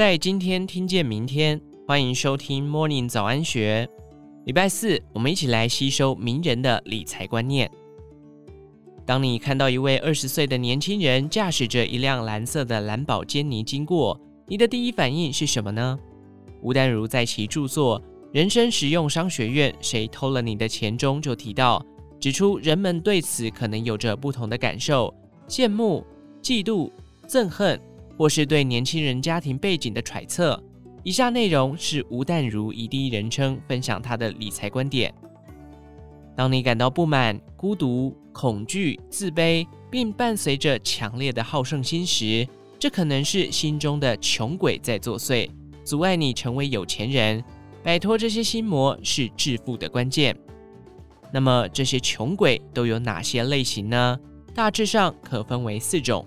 在今天听见明天，欢迎收听 Morning 早安学。礼拜四，我们一起来吸收名人的理财观念。当你看到一位二十岁的年轻人驾驶着一辆蓝色的蓝宝坚尼经过，你的第一反应是什么呢？吴淡如在其著作《人生实用商学院：谁偷了你的钱》中就提到，指出人们对此可能有着不同的感受：羡慕、嫉妒、憎恨。或是对年轻人家庭背景的揣测。以下内容是吴淡如以第一人称分享他的理财观点。当你感到不满、孤独、恐惧、自卑，并伴随着强烈的好胜心时，这可能是心中的穷鬼在作祟，阻碍你成为有钱人。摆脱这些心魔是致富的关键。那么这些穷鬼都有哪些类型呢？大致上可分为四种。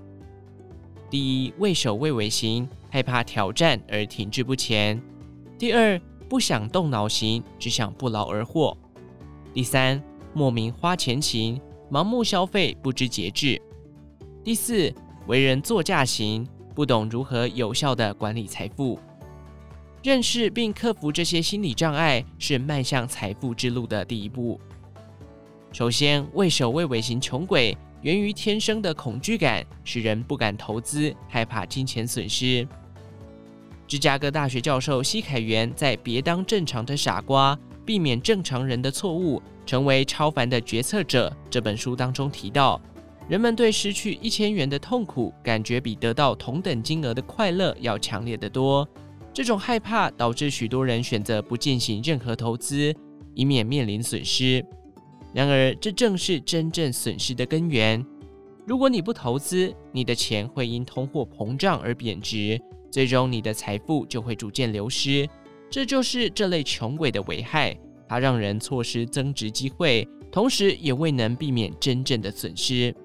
第一，畏首畏尾型，害怕挑战而停滞不前；第二，不想动脑型，只想不劳而获；第三，莫名花钱型，盲目消费，不知节制；第四，为人作嫁型，不懂如何有效地管理财富。认识并克服这些心理障碍，是迈向财富之路的第一步。首先，畏首畏尾型穷鬼。源于天生的恐惧感，使人不敢投资，害怕金钱损失。芝加哥大学教授西凯元在《别当正常的傻瓜，避免正常人的错误，成为超凡的决策者》这本书当中提到，人们对失去一千元的痛苦感觉比得到同等金额的快乐要强烈得多。这种害怕导致许多人选择不进行任何投资，以免面临损失。然而，这正是真正损失的根源。如果你不投资，你的钱会因通货膨胀而贬值，最终你的财富就会逐渐流失。这就是这类穷鬼的危害，它让人错失增值机会，同时也未能避免真正的损失。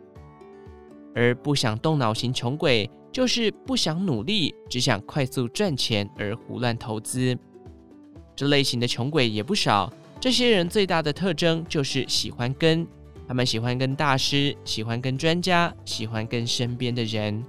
而不想动脑型穷鬼，就是不想努力，只想快速赚钱而胡乱投资。这类型的穷鬼也不少。这些人最大的特征就是喜欢跟，他们喜欢跟大师，喜欢跟专家，喜欢跟身边的人。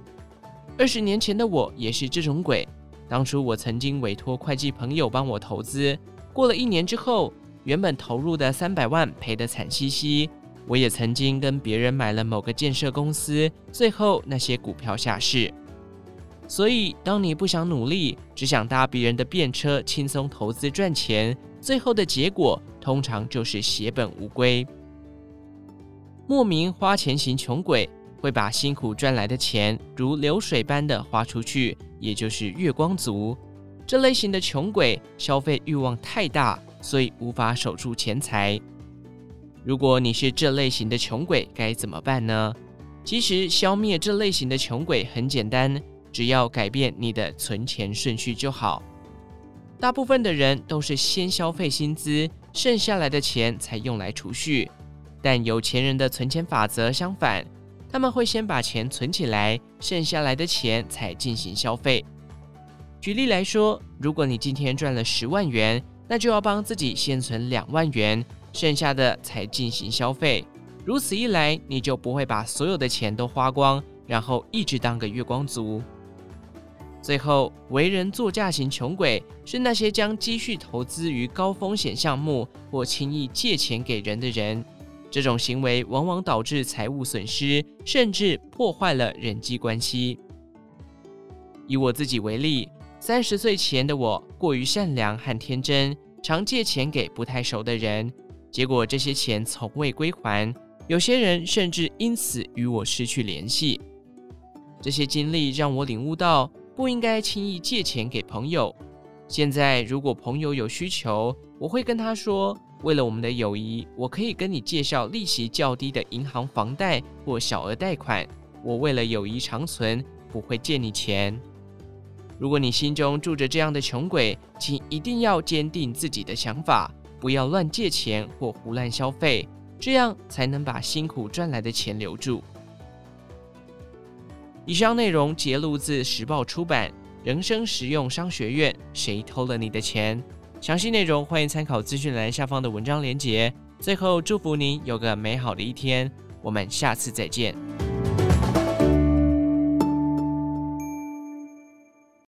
二十年前的我也是这种鬼。当初我曾经委托会计朋友帮我投资，过了一年之后，原本投入的三百万赔得惨兮兮。我也曾经跟别人买了某个建设公司，最后那些股票下市。所以，当你不想努力，只想搭别人的便车，轻松投资赚钱。最后的结果通常就是血本无归。莫名花钱型穷鬼会把辛苦赚来的钱如流水般的花出去，也就是月光族。这类型的穷鬼消费欲望太大，所以无法守住钱财。如果你是这类型的穷鬼，该怎么办呢？其实消灭这类型的穷鬼很简单，只要改变你的存钱顺序就好。大部分的人都是先消费薪资，剩下来的钱才用来储蓄。但有钱人的存钱法则相反，他们会先把钱存起来，剩下来的钱才进行消费。举例来说，如果你今天赚了十万元，那就要帮自己先存两万元，剩下的才进行消费。如此一来，你就不会把所有的钱都花光，然后一直当个月光族。最后，为人作嫁型穷鬼是那些将积蓄投资于高风险项目或轻易借钱给人的人。这种行为往往导致财务损失，甚至破坏了人际关系。以我自己为例，三十岁前的我过于善良和天真，常借钱给不太熟的人，结果这些钱从未归还，有些人甚至因此与我失去联系。这些经历让我领悟到，不应该轻易借钱给朋友。现在，如果朋友有需求，我会跟他说：“为了我们的友谊，我可以跟你介绍利息较低的银行房贷或小额贷款。我为了友谊长存，不会借你钱。”如果你心中住着这样的穷鬼，请一定要坚定自己的想法，不要乱借钱或胡乱消费，这样才能把辛苦赚来的钱留住。以上内容节录自时报出版《人生实用商学院》，谁偷了你的钱？详细内容欢迎参考资讯栏下方的文章连结。最后，祝福您有个美好的一天，我们下次再见。